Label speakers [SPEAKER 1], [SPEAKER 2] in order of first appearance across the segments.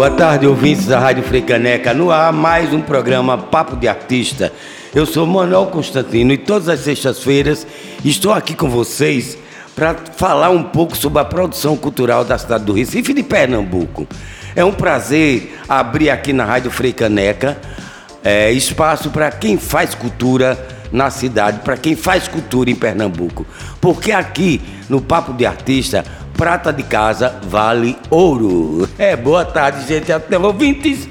[SPEAKER 1] Boa tarde, ouvintes da Rádio Freicaneca. No ar, mais um programa Papo de Artista. Eu sou Manuel Constantino e todas as sextas-feiras estou aqui com vocês para falar um pouco sobre a produção cultural da cidade do Recife e de Pernambuco. É um prazer abrir aqui na Rádio Freicaneca é, espaço para quem faz cultura na cidade, para quem faz cultura em Pernambuco. Porque aqui, no Papo de Artista, prata de casa vale ouro. É, boa tarde, gente, até ouvintes.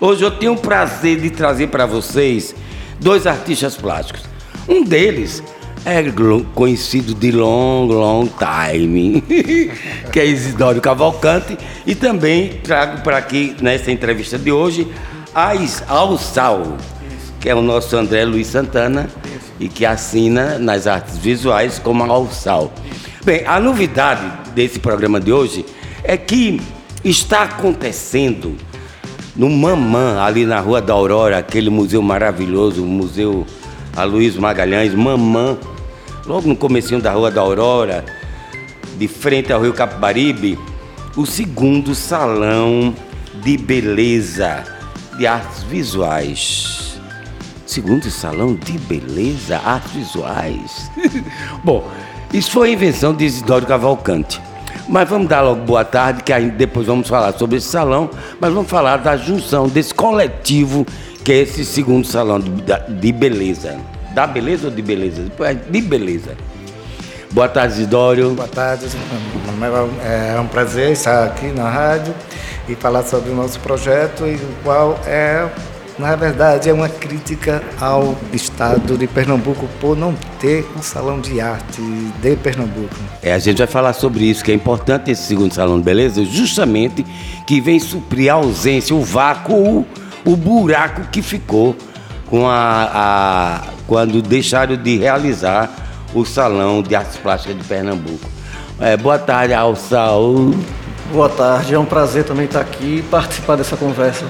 [SPEAKER 1] Hoje eu tenho o prazer de trazer para vocês dois artistas plásticos. Um deles é conhecido de long, long time, que é Isidório Cavalcante, e também trago para aqui nessa entrevista de hoje ao Sal, que é o nosso André Luiz Santana e que assina nas artes visuais como Alçal. Bem, a novidade desse programa de hoje é que está acontecendo no Mamã, ali na Rua da Aurora, aquele museu maravilhoso, o Museu Aloysio Magalhães, Mamã, logo no comecinho da Rua da Aurora, de frente ao Rio Capibaribe, o segundo salão de beleza de artes visuais. Segundo salão de beleza, artes visuais. Bom, isso foi a invenção de Isidoro Cavalcante. Mas vamos dar logo boa tarde, que depois vamos falar sobre esse salão, mas vamos falar da junção desse coletivo que é esse segundo salão de, de beleza. Da beleza ou de beleza? De beleza. Boa tarde, Isidório.
[SPEAKER 2] Boa tarde. É um prazer estar aqui na rádio e falar sobre o nosso projeto, e qual é na verdade, é uma crítica ao estado de Pernambuco por não ter um salão de arte de Pernambuco.
[SPEAKER 1] É, a gente vai falar sobre isso, que é importante esse segundo salão de beleza, justamente que vem suprir a ausência, o vácuo, o buraco que ficou com a, a quando deixaram de realizar o Salão de Artes Plásticas de Pernambuco. É, boa tarde, Alçal.
[SPEAKER 3] Boa tarde, é um prazer também estar aqui e participar dessa conversa.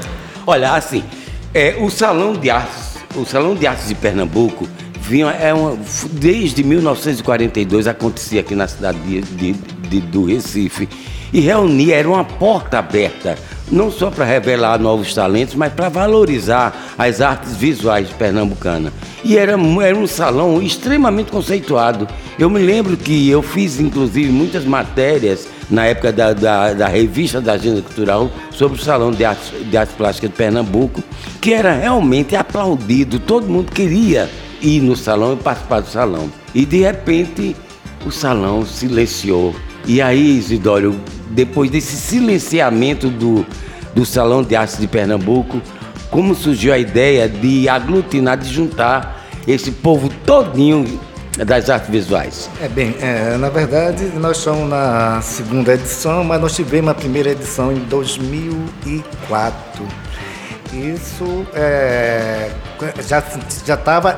[SPEAKER 1] Olha, assim, é, o Salão de Artes, o Salão de Artes de Pernambuco vinha, é uma, desde 1942 acontecia aqui na cidade de, de, de, do Recife e reunia, era uma porta aberta, não só para revelar novos talentos, mas para valorizar as artes visuais pernambucanas. E era, era um salão extremamente conceituado. Eu me lembro que eu fiz, inclusive, muitas matérias na época da, da, da, revista da Agenda Cultural sobre o Salão de Artes, de Artes Plásticas de Pernambuco, que era realmente aplaudido, todo mundo queria ir no salão e participar do salão. E de repente o salão silenciou. E aí, Isidório, depois desse silenciamento do, do Salão de Artes de Pernambuco, como surgiu a ideia de aglutinar, de juntar esse povo todinho das artes visuais?
[SPEAKER 2] É bem, é, na verdade nós estamos na segunda edição, mas nós tivemos a primeira edição em 2004. Isso é, já já estava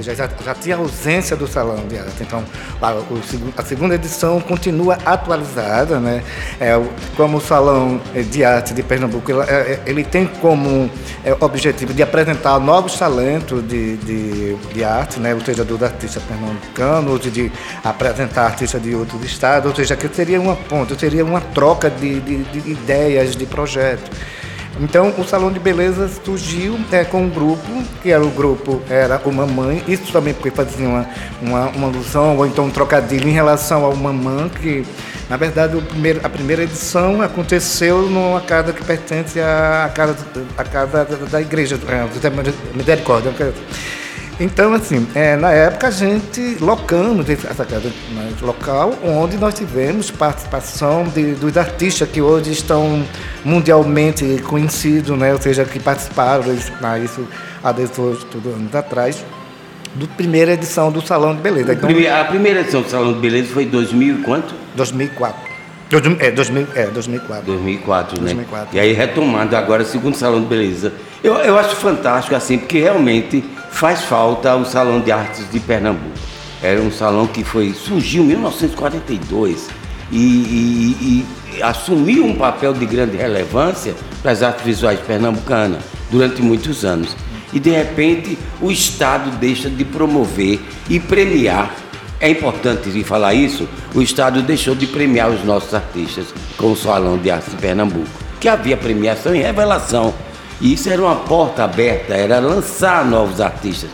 [SPEAKER 2] já, já, já tinha ausência do salão de arte. Então a, o, a segunda edição continua atualizada, né? É, como o salão de arte de Pernambuco ele, é, é, ele tem como é, objetivo de apresentar novos talentos de, de, de arte, né? Ou seja, do artista pernambucano, ou de, de apresentar artistas de outros estados, ou seja, que seria uma ponte, seria uma troca de, de, de ideias, de projetos. Então, o salão de beleza surgiu é, com um grupo, que era o grupo, era o Mamãe, isso também porque fazia uma, uma, uma alusão, ou então um trocadilho em relação ao Mamã, que, na verdade, primeiro, a primeira edição aconteceu numa casa que pertence à casa, à casa da, da igreja, é, do Misericórdia. Então, assim, é, na época a gente locamos essa casa local, onde nós tivemos participação de, dos artistas que hoje estão mundialmente conhecidos, né? ou seja, que participaram isso, isso há 18 anos atrás, da primeira edição do Salão de Beleza.
[SPEAKER 1] Então, a primeira edição do Salão de Beleza foi em 2000 quanto?
[SPEAKER 2] 2004. É, 2000, é 2004.
[SPEAKER 1] 2004, né? 2004. E aí retomando agora o segundo Salão de Beleza. Eu, eu acho fantástico assim, porque realmente faz falta o Salão de Artes de Pernambuco. Era um salão que foi surgiu em 1942 e, e, e assumiu um papel de grande relevância para as artes visuais pernambucanas durante muitos anos. E de repente o Estado deixa de promover e premiar é importante falar isso, o Estado deixou de premiar os nossos artistas com o Salão de Arte de Pernambuco. que havia premiação e revelação. E isso era uma porta aberta, era lançar novos artistas.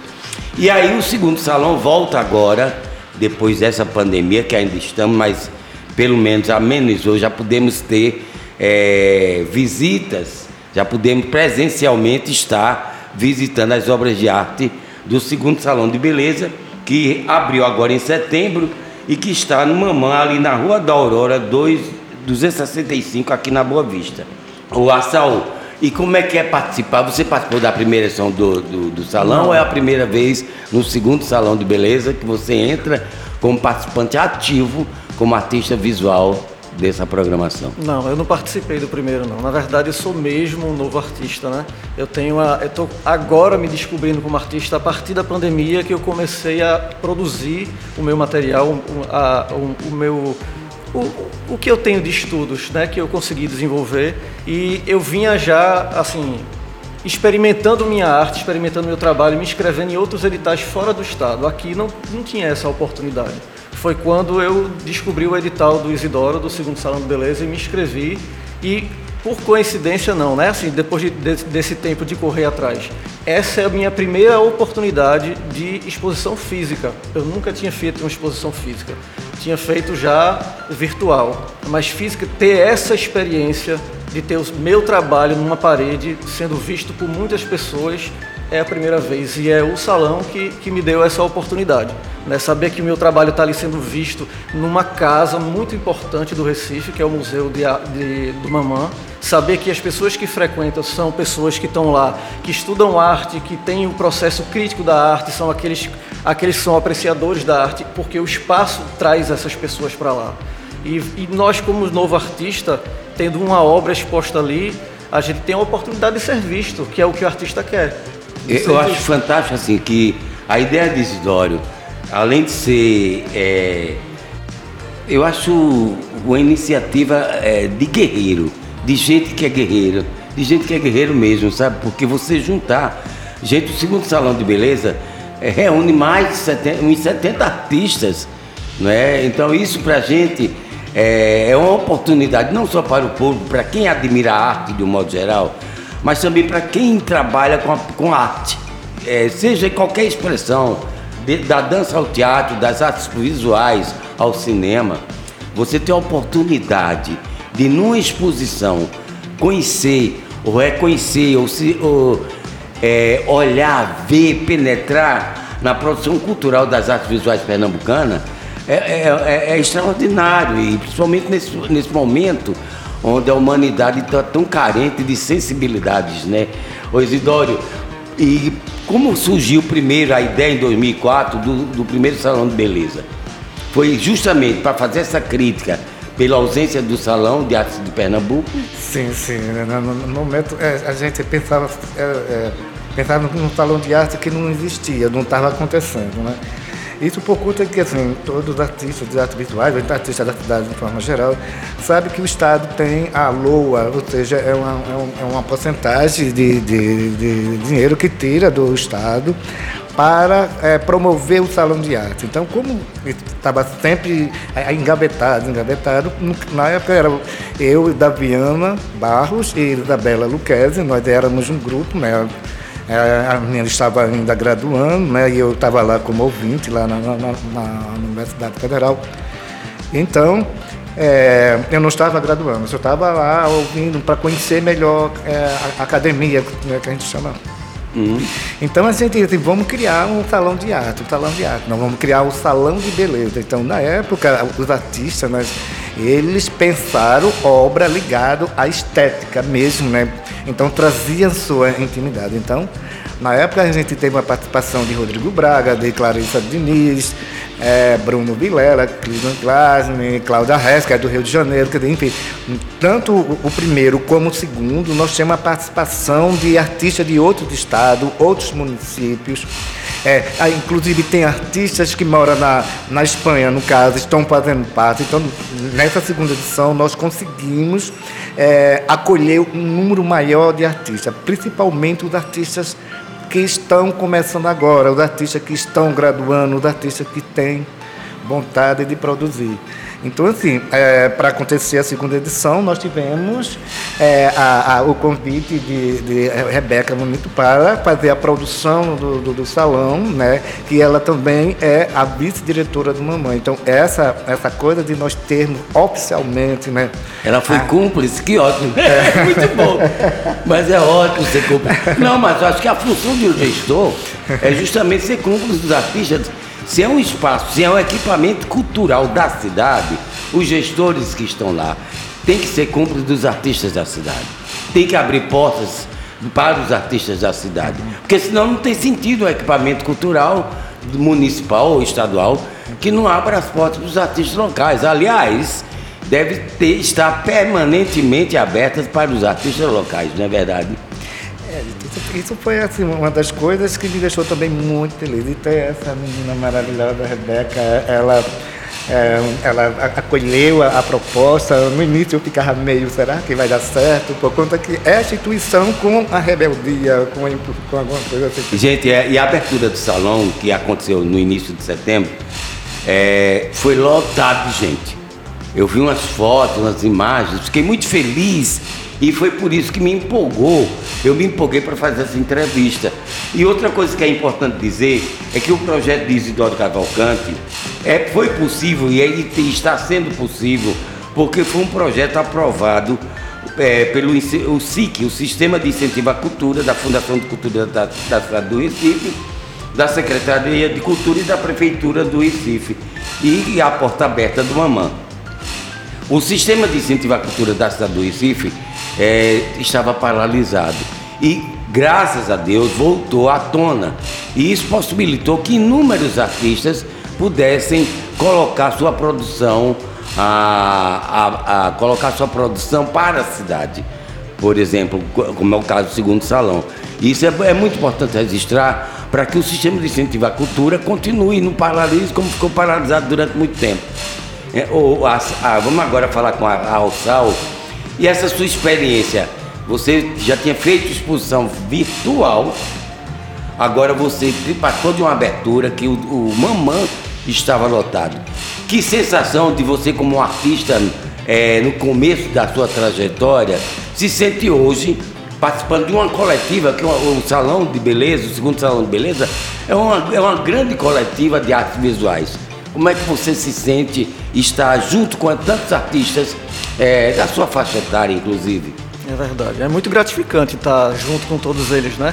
[SPEAKER 1] E aí o segundo salão volta agora, depois dessa pandemia que ainda estamos, mas pelo menos amenizou, já podemos ter é, visitas, já podemos presencialmente estar visitando as obras de arte do segundo salão de beleza, que abriu agora em setembro e que está no Mamã, ali na Rua da Aurora 2, 265, aqui na Boa Vista. O Açaú, e como é que é participar? Você participou da primeira edição do, do, do salão Não. ou é a primeira vez no segundo salão de beleza que você entra como participante ativo, como artista visual dessa programação?
[SPEAKER 3] Não, eu não participei do primeiro não. Na verdade, eu sou mesmo um novo artista, né? Eu tenho a, eu tô agora me descobrindo como artista a partir da pandemia que eu comecei a produzir o meu material, a, o, o meu o, o que eu tenho de estudos, né, que eu consegui desenvolver e eu vinha já assim experimentando minha arte, experimentando meu trabalho, me inscrevendo em outros editais fora do estado. Aqui não, não tinha essa oportunidade. Foi quando eu descobri o edital do Isidoro, do segundo Salão de Beleza, e me inscrevi. E por coincidência não, né? Assim, depois de, de, desse tempo de correr atrás. Essa é a minha primeira oportunidade de exposição física. Eu nunca tinha feito uma exposição física tinha feito já virtual, mas física, ter essa experiência de ter o meu trabalho numa parede sendo visto por muitas pessoas é a primeira vez e é o salão que, que me deu essa oportunidade. Né? Saber que o meu trabalho está ali sendo visto numa casa muito importante do Recife, que é o Museu de, de, do Mamã. Saber que as pessoas que frequentam são pessoas que estão lá, que estudam arte, que têm o um processo crítico da arte, são aqueles, aqueles que são apreciadores da arte, porque o espaço traz essas pessoas para lá. E, e nós, como novo artista, tendo uma obra exposta ali, a gente tem a oportunidade de ser visto, que é o que o artista quer.
[SPEAKER 1] Eu acho fantástico assim que a ideia de Isidório, além de ser, é, eu acho uma iniciativa é, de guerreiro, de gente que é guerreiro, de gente que é guerreiro mesmo, sabe? Porque você juntar gente, o segundo salão de beleza é, reúne mais de 70, uns 70 artistas, não é? Então isso para a gente é, é uma oportunidade não só para o público, para quem admira a arte de um modo geral, mas também para quem trabalha com, a, com arte, é, seja qualquer expressão, de, da dança ao teatro, das artes visuais ao cinema, você tem a oportunidade de, numa exposição, conhecer, ou reconhecer, ou, se, ou é, olhar, ver, penetrar na produção cultural das artes visuais pernambucanas, é, é, é, é extraordinário, e principalmente nesse, nesse momento onde a humanidade está tão carente de sensibilidades, né? O Isidório, e como surgiu primeiro a ideia em 2004 do, do primeiro salão de beleza? Foi justamente para fazer essa crítica pela ausência do salão de artes de Pernambuco?
[SPEAKER 2] Sim, sim. No, no momento é, a gente pensava, é, é, pensava num salão de arte que não existia, não estava acontecendo, né? Isso por conta que assim, todos os artistas de artes visuais, os artistas da cidade de forma geral, sabem que o Estado tem a LOA, ou seja, é uma, é, é uma porcentagem de, de, de dinheiro que tira do Estado para é, promover o salão de arte. Então, como estava sempre engavetado, engavetado, na época era eu, Daviana Barros e Isabela Luquezzi, nós éramos um grupo, né? A menina estava ainda graduando, né? E eu estava lá como ouvinte, lá na, na, na Universidade Federal. Então, é, eu não estava graduando, eu estava lá ouvindo para conhecer melhor é, a academia, né, que a gente chama. Uhum. Então a gente disse, vamos criar um salão de arte, um salão de arte, nós vamos criar um salão de beleza. Então, na época, os artistas, né, eles pensaram obra ligada à estética mesmo, né? Então traziam sua intimidade. Então, na época a gente teve uma participação de Rodrigo Braga, de Clarissa Diniz, é, Bruno Vilela, Cleveland Glasman, Cláudia Hess, que é do Rio de Janeiro, que, enfim, tanto o primeiro como o segundo, nós temos a participação de artistas de outros estados, outros municípios. É, inclusive tem artistas que moram na, na Espanha, no caso, estão fazendo parte. Então, nessa segunda edição, nós conseguimos é, acolher um número maior de artistas, principalmente os artistas que estão começando agora, os artistas que estão graduando, os artistas que têm vontade de produzir. Então, assim, é, para acontecer a segunda edição, nós tivemos é, a, a, o convite de, de Rebeca Bonito para fazer a produção do, do, do, salão, né? Que ela também é a vice-diretora do Mamãe. Então, essa, essa coisa de nós termos oficialmente, né?
[SPEAKER 1] Ela foi a... cúmplice, que ótimo. É. Muito bom. Mas é ótimo ser cúmplice. Não, mas acho que a função de um gestor é justamente ser cúmplice dos artistas se é um espaço, se é um equipamento cultural da cidade, os gestores que estão lá têm que ser cúmplices dos artistas da cidade. Tem que abrir portas para os artistas da cidade. Porque senão não tem sentido o equipamento cultural municipal ou estadual que não abra as portas para os artistas locais. Aliás, deve ter, estar permanentemente abertas para os artistas locais, não é verdade?
[SPEAKER 2] Isso foi assim, uma das coisas que me deixou também muito feliz. E ter essa menina maravilhosa, a Rebeca, ela, é, ela acolheu a, a, proposta. No início eu ficava meio, será que vai dar certo? Por conta que é a instituição com a rebeldia, com, a, com alguma coisa assim.
[SPEAKER 1] Gente, é, e a abertura do salão, que aconteceu no início de setembro, é, foi lotado de gente. Eu vi umas fotos, umas imagens, fiquei muito feliz e foi por isso que me empolgou. Eu me empolguei para fazer essa entrevista. E outra coisa que é importante dizer é que o projeto de Isidoro Cavalcante é, foi possível e ele está sendo possível porque foi um projeto aprovado é, pelo o SIC, o Sistema de Incentivo à Cultura, da Fundação de Cultura da, da cidade do Recife, da Secretaria de Cultura e da Prefeitura do Recife. E a porta aberta do Mamã. O Sistema de Incentivo à Cultura da cidade do Recife é, estava paralisado. E graças a Deus voltou à tona. E isso possibilitou que inúmeros artistas pudessem colocar sua produção, a, a, a colocar sua produção para a cidade. Por exemplo, como é o caso do segundo salão. Isso é, é muito importante registrar para que o sistema de incentivo à cultura continue no paralise como ficou paralisado durante muito tempo. É, ou, a, a, vamos agora falar com a, a Alçal, e essa sua experiência, você já tinha feito exposição virtual, agora você participou de uma abertura que o, o Mamã estava lotado. Que sensação de você como um artista é, no começo da sua trajetória se sente hoje participando de uma coletiva, que é o, Salão de Beleza, o segundo Salão de Beleza, é uma, é uma grande coletiva de artes visuais. Como é que você se sente estar junto com tantos artistas é, da sua faixa etária, inclusive?
[SPEAKER 3] É verdade. É muito gratificante estar junto com todos eles, né?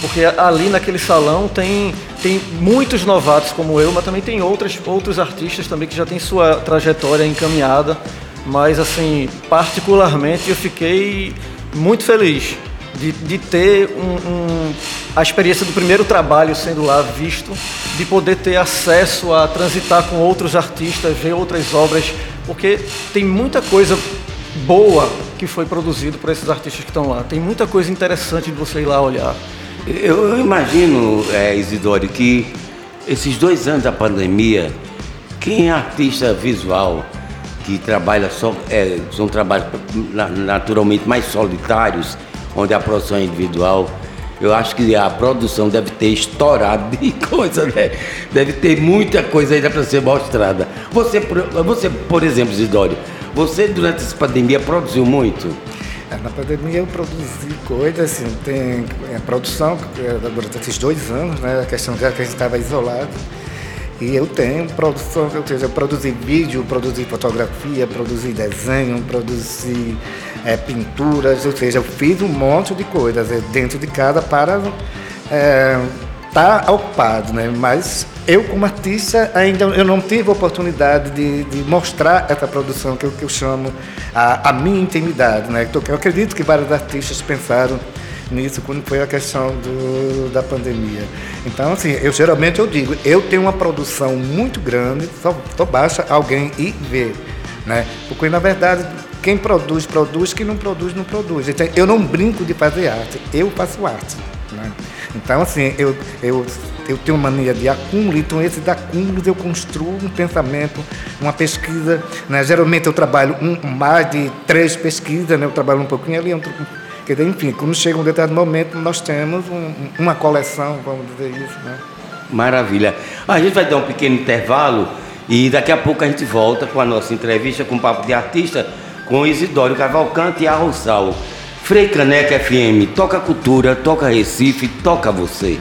[SPEAKER 3] Porque ali naquele salão tem, tem muitos novatos como eu, mas também tem outras, outros artistas também que já têm sua trajetória encaminhada. Mas, assim, particularmente eu fiquei muito feliz de, de ter um, um, a experiência do primeiro trabalho sendo lá visto, de poder ter acesso a transitar com outros artistas, ver outras obras, porque tem muita coisa boa que foi produzido por esses artistas que estão lá. Tem muita coisa interessante de você ir lá olhar.
[SPEAKER 1] Eu, imagino, é, que esses dois anos da pandemia, quem é artista visual que trabalha só, é, são trabalhos naturalmente mais solitários, onde a produção é individual, eu acho que a produção deve ter estourado de coisa, né? Deve ter muita coisa ainda para ser mostrada. Você, você, por exemplo, Zidório, você durante essa pandemia produziu muito?
[SPEAKER 2] É, na pandemia eu produzi coisas, assim, tem é, produção é, durante esses dois anos, né? A questão de que a gente estava isolado. E eu tenho produção, ou seja, eu produzi vídeo, produzi fotografia, produzi desenho, produzi é, pinturas, ou seja, eu fiz um monte de coisas é, dentro de casa para é, tá ocupado, né? Mas eu como artista ainda eu não tive a oportunidade de, de mostrar essa produção que eu, que eu chamo a, a minha intimidade, né? Então, eu acredito que vários artistas pensaram nisso quando foi a questão do, da pandemia. Então, assim, eu geralmente eu digo, eu tenho uma produção muito grande, só, só alguém ir ver, né? Porque, na verdade, quem produz, produz, quem não produz, não produz. Então, eu não brinco de fazer arte, eu faço arte. Né? Então, assim, eu, eu, eu tenho mania de acúmulo, então esses acúmulos eu construo um pensamento, uma pesquisa. Né? Geralmente eu trabalho um, mais de três pesquisas, né? eu trabalho um pouquinho ali, outro Quer dizer, enfim, quando chega um determinado momento, nós temos um, uma coleção, vamos dizer isso. Né?
[SPEAKER 1] Maravilha. A gente vai dar um pequeno intervalo E daqui a pouco a gente volta com a nossa entrevista com o Papo de Artista com Isidório Cavalcante e a Rossal. Frei Caneca FM, toca cultura, toca Recife, toca você.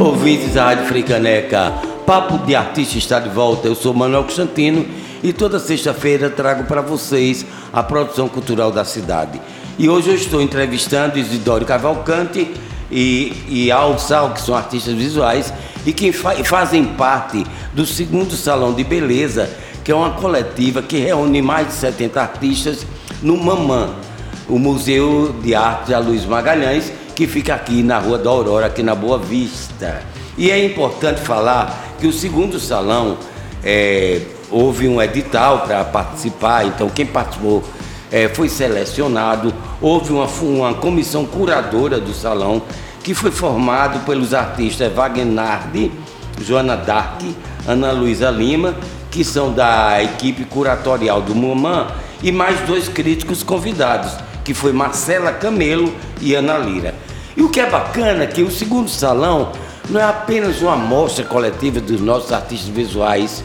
[SPEAKER 1] Ouvintes da Rádio Frei Caneca, Papo de Artista está de volta. Eu sou Manuel Constantino e toda sexta-feira trago para vocês a produção cultural da cidade. E hoje eu estou entrevistando Isidoro Cavalcante e, e Alçal, que são artistas visuais e que fa fazem parte do segundo Salão de Beleza, que é uma coletiva que reúne mais de 70 artistas no Mamã, o Museu de Arte da Luiz Magalhães, que fica aqui na Rua da Aurora, aqui na Boa Vista. E é importante falar que o segundo salão é, houve um edital para participar, então quem participou é, foi selecionado, houve uma, uma comissão curadora do salão que foi formado pelos artistas Wagnardi, Joana Dark, Ana Luísa Lima, que são da equipe curatorial do MUMAN, e mais dois críticos convidados, que foi Marcela Camelo e Ana Lira. E o que é bacana é que o segundo salão não é apenas uma amostra coletiva dos nossos artistas visuais,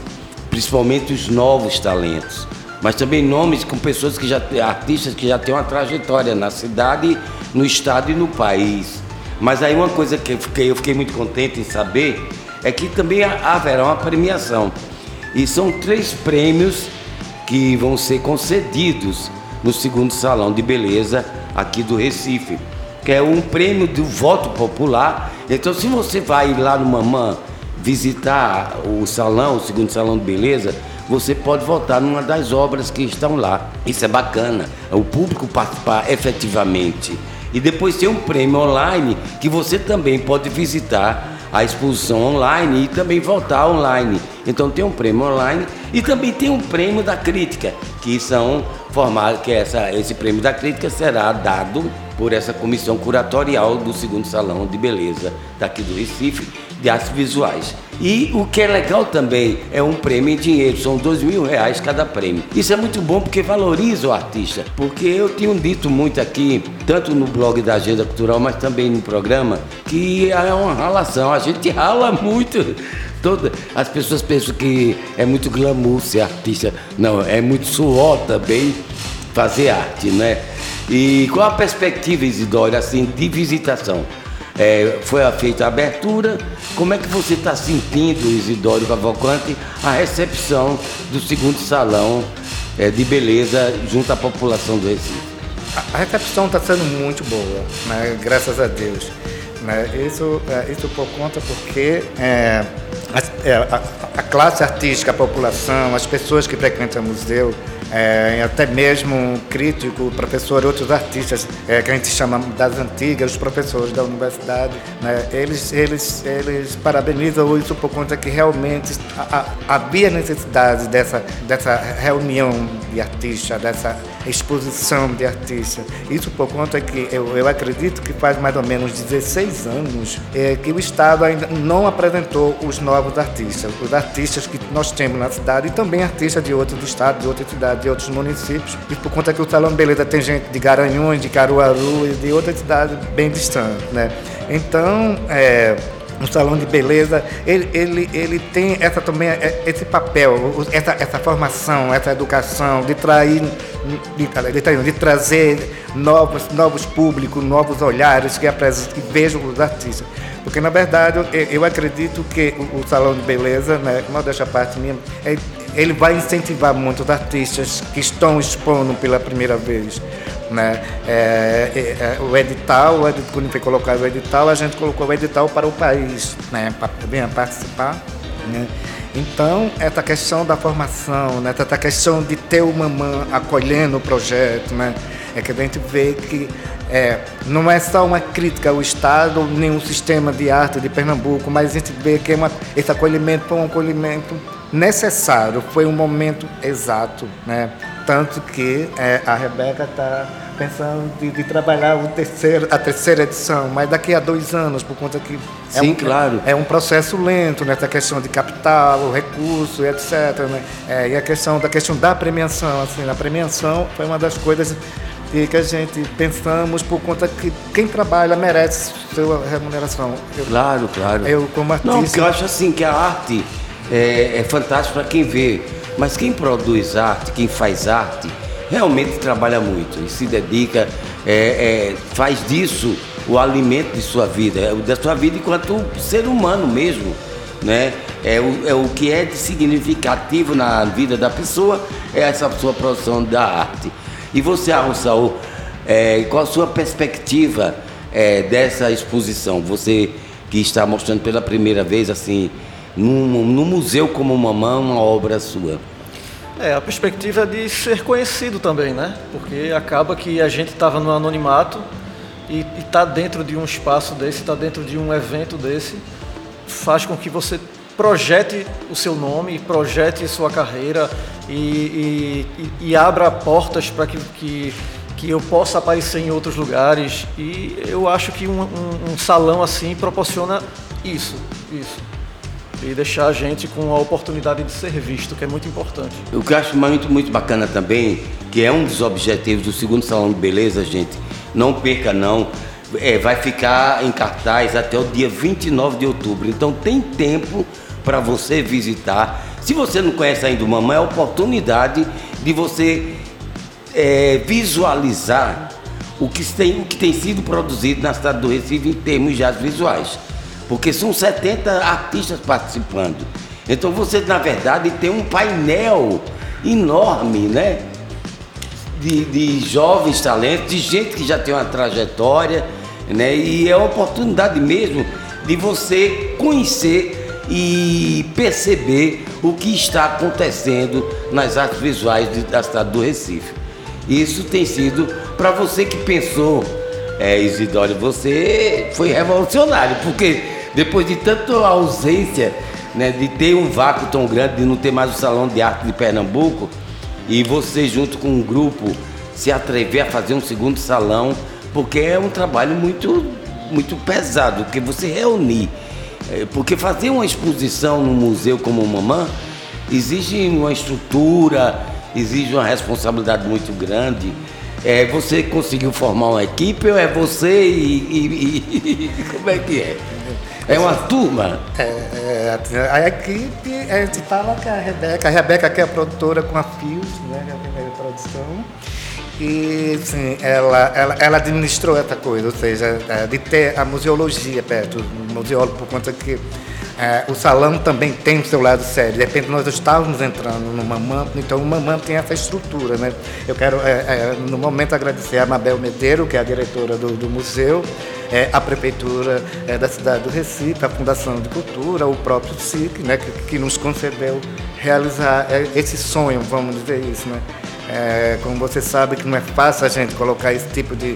[SPEAKER 1] principalmente os novos talentos, mas também nomes com pessoas que já artistas que já têm uma trajetória na cidade, no estado e no país. Mas aí uma coisa que eu fiquei, eu fiquei muito contente em saber é que também haverá uma premiação. E são três prêmios que vão ser concedidos no segundo salão de beleza aqui do Recife, que é um prêmio do voto popular. Então, se você vai lá no Mamã visitar o salão, o segundo salão de beleza, você pode votar numa das obras que estão lá. Isso é bacana, o público participar efetivamente. E depois tem um prêmio online que você também pode visitar a exposição online e também votar online. Então tem um prêmio online e também tem um prêmio da crítica, que são formados, que essa, esse prêmio da crítica será dado por essa comissão curatorial do segundo salão de beleza daqui do Recife de artes visuais. E o que é legal também é um prêmio em dinheiro, são dois mil reais cada prêmio. Isso é muito bom porque valoriza o artista. Porque eu tenho dito muito aqui, tanto no blog da Agenda Cultural, mas também no programa, que é uma ralação. A gente rala muito. Toda, as pessoas pensam que é muito glamour ser artista. Não, é muito suor também fazer arte, né? E qual a perspectiva, Isidoro, assim, de visitação? É, foi feita a abertura. Como é que você está sentindo, Isidoro Cavalcante, a recepção do segundo salão é, de beleza junto à população do Recife?
[SPEAKER 2] A recepção está sendo muito boa, né? graças a Deus. Né? Isso, é, isso por conta porque é, a, é, a, a classe artística, a população, as pessoas que frequentam o museu, é, até mesmo crítico, professor, outros artistas é, que a gente chama das antigas, os professores da universidade, né, eles, eles, eles parabenizam isso por conta que realmente havia necessidade dessa, dessa reunião de artistas, dessa exposição de artistas. Isso por conta que eu, eu acredito que faz mais ou menos 16 anos é, que o Estado ainda não apresentou os novos artistas, os artistas que nós temos na cidade e também artistas de outros estados, de outras cidades de outros municípios, e por conta que o Salão Beleza tem gente de Garanhuns, de Caruaru e de outras cidades bem distantes, né? Então, é, o salão de beleza, ele, ele, ele tem essa também é, esse papel, essa, essa formação, essa educação de trair, de, de, de trazer novos, novos públicos, novos olhares que, que vejam os artistas. Porque, na verdade, eu, eu acredito que o, o, salão de beleza, né, deixa parte minha, é, ele vai incentivar muitos artistas que estão expondo pela primeira vez. Né? É, é, é o edital, o edital, quando foi colocado o edital, a gente colocou o edital para o país, né? para venha participar. Né? Então, essa questão da formação, né? essa questão de ter o mamã acolhendo o projeto, né? é que a gente vê que é, não é só uma crítica ao Estado, nem o sistema de arte de Pernambuco, mas a gente vê que é uma, esse acolhimento foi um acolhimento necessário, foi um momento exato, né? Tanto que é, a Rebeca está pensando de, de, trabalhar o terceiro, a terceira edição, mas daqui a dois anos, por conta que
[SPEAKER 1] é Sim, um, claro.
[SPEAKER 2] é um processo lento nessa questão de capital, recurso, etc. Né? É, e a questão da questão da premiação, assim, a premiação foi uma das coisas que a gente pensamos por conta que quem trabalha merece sua remuneração.
[SPEAKER 1] Eu, claro, claro.
[SPEAKER 2] Eu como artista.
[SPEAKER 1] Não, porque eu acho assim que a arte é, é fantástico para quem vê, mas quem produz arte, quem faz arte realmente trabalha muito e se dedica, é, é, faz disso o alimento de sua vida, é da sua vida enquanto ser humano mesmo. Né? É, o, é o que é de significativo na vida da pessoa, é essa sua produção da arte. E você, Arrossal, é, qual a sua perspectiva é, dessa exposição? Você que está mostrando pela primeira vez, assim, num, museu como Mamã, uma obra sua.
[SPEAKER 3] É, a perspectiva é de ser conhecido também, né? Porque acaba que a gente estava no anonimato e está dentro de um espaço desse, está dentro de um evento desse, faz com que você projete o seu nome, projete sua carreira e, e, e abra portas para que, que, que, eu possa aparecer em outros lugares. E eu acho que um, um, um salão assim proporciona isso, isso e deixar a gente com a oportunidade de ser visto, que é muito importante.
[SPEAKER 1] O que eu acho muito, muito bacana também, que é um dos objetivos do segundo Salão de Beleza, gente, não perca não, é, vai ficar em cartaz até o dia 29 de outubro, então tem tempo para você visitar. Se você não conhece ainda o Mamãe, é a oportunidade de você é, visualizar o que, tem, o que tem sido produzido na cidade do Recife em termos já visuais porque são 70 artistas participando. Então você, na verdade, tem um painel enorme, né? De, de jovens talentos, de gente que já tem uma trajetória, né? E é uma oportunidade mesmo de você conhecer e perceber o que está acontecendo nas artes visuais da cidade do Recife. Isso tem sido para você que pensou, é, Isidório, você foi revolucionário, porque depois de tanta ausência, né, de ter um vácuo tão grande, de não ter mais o Salão de Arte de Pernambuco, e você junto com um grupo se atrever a fazer um segundo salão, porque é um trabalho muito, muito pesado, que você reunir. É, porque fazer uma exposição num museu como o Mamã exige uma estrutura, exige uma responsabilidade muito grande. É, você conseguiu formar uma equipe ou é você e, e, e como é que é? É uma turma?
[SPEAKER 2] É, é, a equipe, a gente fala que a Rebeca, a Rebeca que é a produtora com a Fios, né, é a primeira produção, e sim, ela, ela, ela administrou essa coisa, ou seja, é, de ter a museologia perto, museólogo, por conta que é, o salão também tem o seu lado sério. De repente nós estávamos entrando no Mamam, então o Mamam tem essa estrutura. Né? Eu quero, é, é, no momento, agradecer a Mabel Medeiro, que é a diretora do, do museu, é, a Prefeitura é, da cidade do Recife, a Fundação de Cultura, o próprio SIC, né, que, que nos concedeu realizar é, esse sonho, vamos dizer isso. Né? Como você sabe que não é fácil a gente colocar esse tipo de,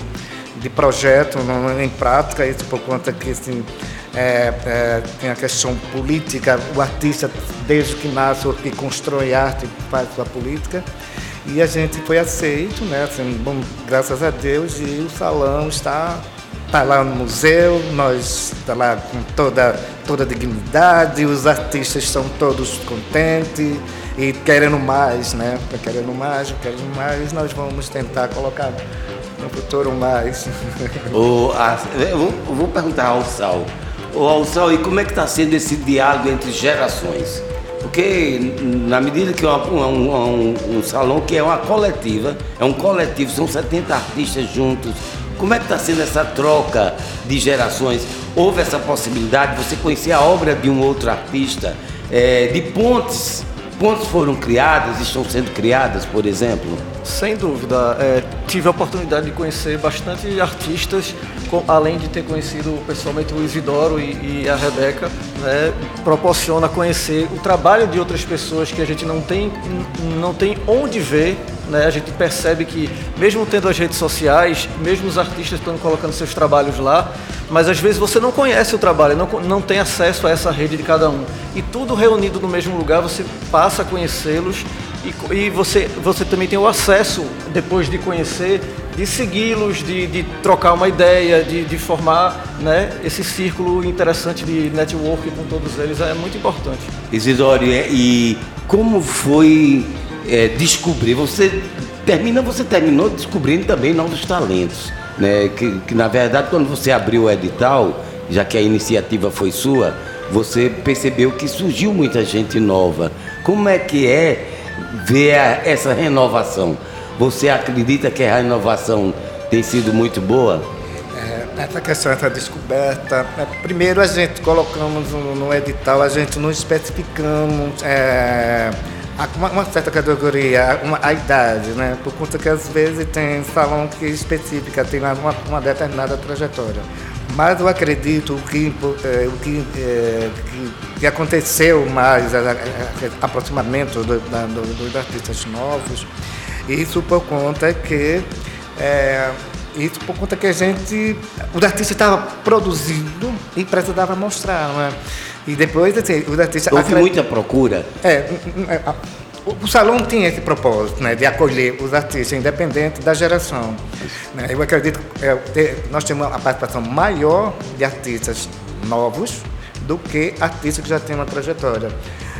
[SPEAKER 2] de projeto não, em prática, isso por conta que assim, é, é, tem a questão política, o artista desde que nasce, que constrói arte, faz sua política. E a gente foi aceito, né? Assim, bom, graças a Deus, e o salão está está lá no museu, nós está lá com toda, toda a dignidade, os artistas estão todos contentes e querendo mais, né? Querendo mais, querendo mais, nós vamos tentar colocar no futuro mais.
[SPEAKER 1] O, a, vou, vou perguntar ao Sal. Ô Alçal, e como é que está sendo esse diálogo entre gerações? Porque na medida que é um, um, um, salão que é uma coletiva, é um coletivo, são 70 artistas juntos, como é que está sendo essa troca de gerações? Houve essa possibilidade de você conhecer a obra de um outro artista, é, de pontes? Pontes foram criadas, estão sendo criadas, por exemplo?
[SPEAKER 3] Sem dúvida. É, tive a oportunidade de conhecer bastante artistas, com, além de ter conhecido pessoalmente o Isidoro e, e a Rebeca, né, proporciona conhecer o trabalho de outras pessoas que a gente não tem, não tem onde ver né? A gente percebe que, mesmo tendo as redes sociais, mesmo os artistas estão colocando seus trabalhos lá, mas às vezes você não conhece o trabalho, não, não tem acesso a essa rede de cada um. E tudo reunido no mesmo lugar, você passa a conhecê-los e, e você, você também tem o acesso, depois de conhecer, de segui-los, de, de, trocar uma ideia, de, de, formar né, esse círculo interessante de network com todos eles, é muito importante.
[SPEAKER 1] Isidoro, e como foi é, descobrir? Você termina, você terminou descobrindo também novos talentos. Né? Que, que na verdade quando você abriu o edital, já que a iniciativa foi sua, você percebeu que surgiu muita gente nova. Como é que é ver essa renovação? Você acredita que a renovação tem sido muito boa?
[SPEAKER 2] É, essa questão, essa descoberta, né, primeiro a gente colocamos no, edital, a gente não especificamos é, uma, certa categoria, uma, a idade, né? Por conta que às vezes tem salão que específica, tem uma, uma determinada trajetória. Mas eu acredito que o que, é, que, que, aconteceu mais, aproximamento do, do, dos artistas novos, isso por conta que é, isso por conta que a gente, os artistas estavam produzindo e precisava mostrar, não é? E depois, assim, os artistas...
[SPEAKER 1] Houve muita procura?
[SPEAKER 2] É, é o salão tinha esse propósito, né, de acolher os artistas, independente da geração. Né? Eu acredito que é, nós temos uma participação maior de artistas novos do que artistas que já têm uma trajetória.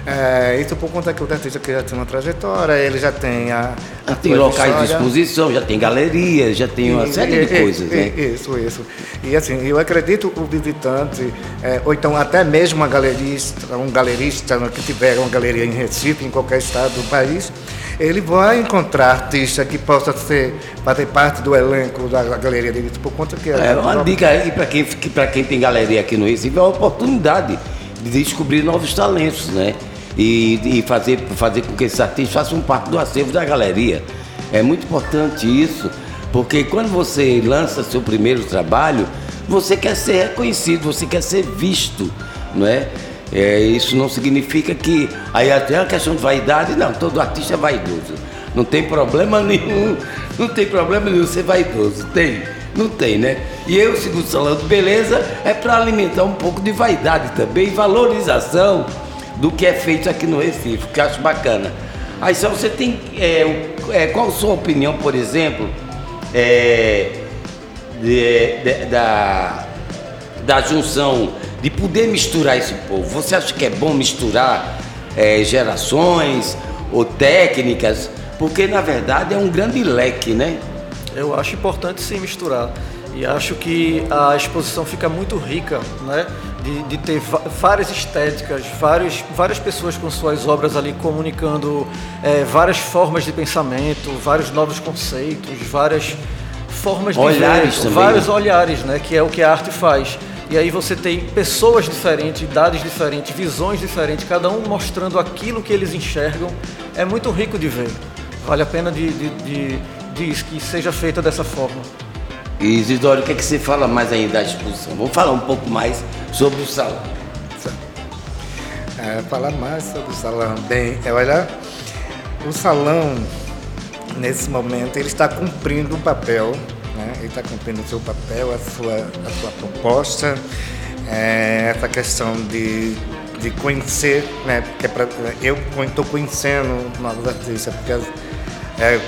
[SPEAKER 2] É, isso por conta que o artista que já tem uma trajetória, ele já tem a.
[SPEAKER 1] Já tem locais história. de exposição, já tem galerias, já tem uma e, série e, de e, coisas, né?
[SPEAKER 2] Isso, isso. E assim, eu acredito o visitante, é, ou então até mesmo uma galerista, um galerista que tiver uma galeria em Recife, em qualquer estado do país, ele vai encontrar artista que possa ser, fazer parte do elenco da, galeria dele, por conta que...
[SPEAKER 1] É, uma dica aí para quem, quem tem galeria aqui no Recife, é uma oportunidade de descobrir novos talentos, né? E, e fazer, fazer com que esses artistas façam parte do acervo da galeria. É muito importante isso, porque quando você lança seu primeiro trabalho, você quer ser reconhecido, você quer ser visto, não é? é isso não significa que aí até a questão de vaidade, não, todo artista é vaidoso. Não tem problema nenhum, não tem problema nenhum ser vaidoso, tem? Não tem, né? E eu, segundo Salão de Beleza, é para alimentar um pouco de vaidade também, valorização do que é feito aqui no Recife, que eu acho bacana. Aí só você tem. É, é, qual a sua opinião, por exemplo, é, de, de, da, da junção, de poder misturar esse povo? Você acha que é bom misturar é, gerações ou técnicas? Porque na verdade é um grande leque, né?
[SPEAKER 3] Eu acho importante sim misturar. E acho que a exposição fica muito rica, né? De, de ter várias estéticas, várias, várias pessoas com suas obras ali comunicando é, várias formas de pensamento, vários novos conceitos, várias formas
[SPEAKER 1] olhares
[SPEAKER 3] de
[SPEAKER 1] ver,
[SPEAKER 3] vários olhares, né? Que é o que a arte faz. E aí você tem pessoas diferentes, idades diferentes, visões diferentes, cada um mostrando aquilo que eles enxergam. É muito rico de ver. Vale a pena de, de, de, de que seja feita dessa forma.
[SPEAKER 1] E Isidoro, o que, é que você fala mais ainda da exposição? Vamos falar um pouco mais sobre o salão.
[SPEAKER 2] É, falar mais sobre o salão. Bem, é, olha, o salão, nesse momento, ele está cumprindo o papel, né? ele está cumprindo o seu papel, a sua, a sua proposta, é, essa questão de, de conhecer, né? Porque é pra, eu estou conhecendo novos artistas, porque é,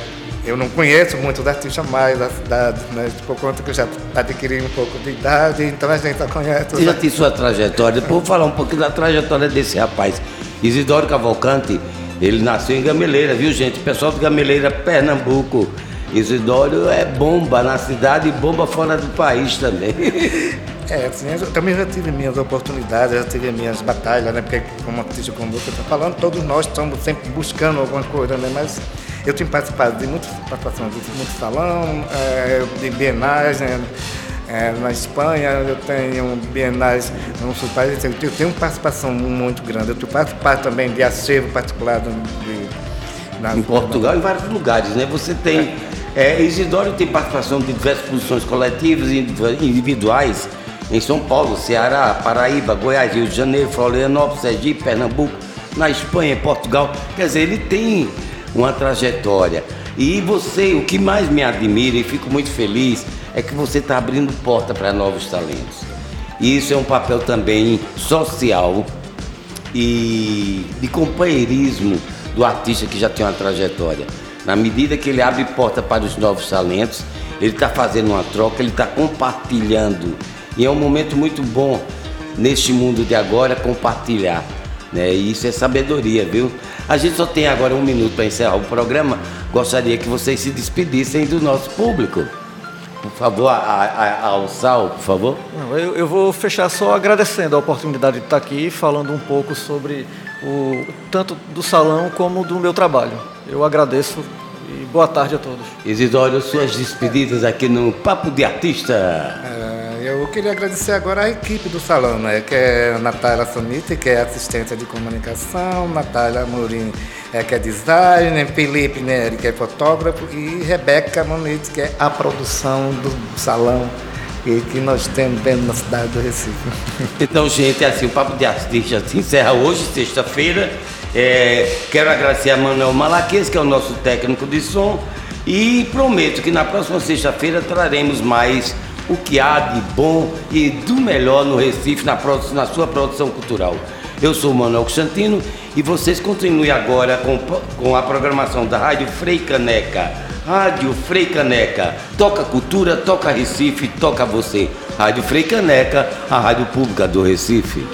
[SPEAKER 2] eu não conheço muito da artista mais da cidade, né? por conta que eu já adquiri um pouco de idade, então a gente já conhece.
[SPEAKER 1] Você já tem sua trajetória, depois vou falar um pouquinho da trajetória desse rapaz. Isidoro Cavalcante, ele nasceu em Gameleira, viu gente? Pessoal de Gameleira, Pernambuco. Isidoro é bomba na cidade e bomba fora do país também.
[SPEAKER 2] É, assim, eu também já tive minhas oportunidades, já tive minhas batalhas, né? Porque como artista como você está falando, todos nós estamos sempre buscando alguma coisa, né? Mas eu tenho participado de muitas participações de muito salão, é, de bienais, né? É, na Espanha, eu tenho bienais no sul país, eu tenho participação muito grande. Eu tenho participado também de acervo particular de,
[SPEAKER 1] na, em Portugal, em vários lugares, né? Você tem. É, Isidoro tem participação de diversas exposições coletivas e individuais em São Paulo, Ceará, Paraíba, Goiás, Rio de Janeiro, Florianópolis, Sergipe, Pernambuco, na Espanha, em Portugal. Quer dizer, ele tem uma trajetória. E você, o que mais me admira e fico muito feliz é que você está abrindo porta para novos talentos. E isso é um papel também social e de companheirismo do artista que já tem uma trajetória. Na medida que ele abre porta para os novos talentos, ele está fazendo uma troca, ele está compartilhando. E é um momento muito bom neste mundo de agora compartilhar. Né? E isso é sabedoria, viu? A gente só tem agora um minuto para encerrar o programa. Gostaria que vocês se despedissem do nosso público. Por favor, a, a, ao Sal, por favor.
[SPEAKER 3] Não, eu, eu, vou fechar só agradecendo a oportunidade de estar aqui falando um pouco sobre o tanto do salão como do meu trabalho. Eu agradeço e boa tarde a todos.
[SPEAKER 1] Isidoro, suas despedidas aqui no Papo de Artista.
[SPEAKER 2] É, eu queria agradecer agora a equipe do salão, né? Que é a Natália Sonite, que é assistente de comunicação, Natália Amorim, é, que é designer, Felipe Neri, que é fotógrafo, e Rebeca Monite, que é a produção do salão e que nós temos dentro da cidade do Recife.
[SPEAKER 1] Então, gente, é assim, o Papo de Artista se encerra hoje, sexta-feira. É, quero agradecer a Manuel Malaquias, que é o nosso técnico de som, e prometo que na próxima sexta-feira traremos mais o que há de bom e do melhor no Recife, na, na sua produção cultural. Eu sou Manuel Constantino e vocês continuem agora com, com a programação da Rádio Frei Caneca. Rádio Frei Caneca. Toca cultura, toca Recife, toca você. Rádio Frei Caneca, a rádio pública do Recife.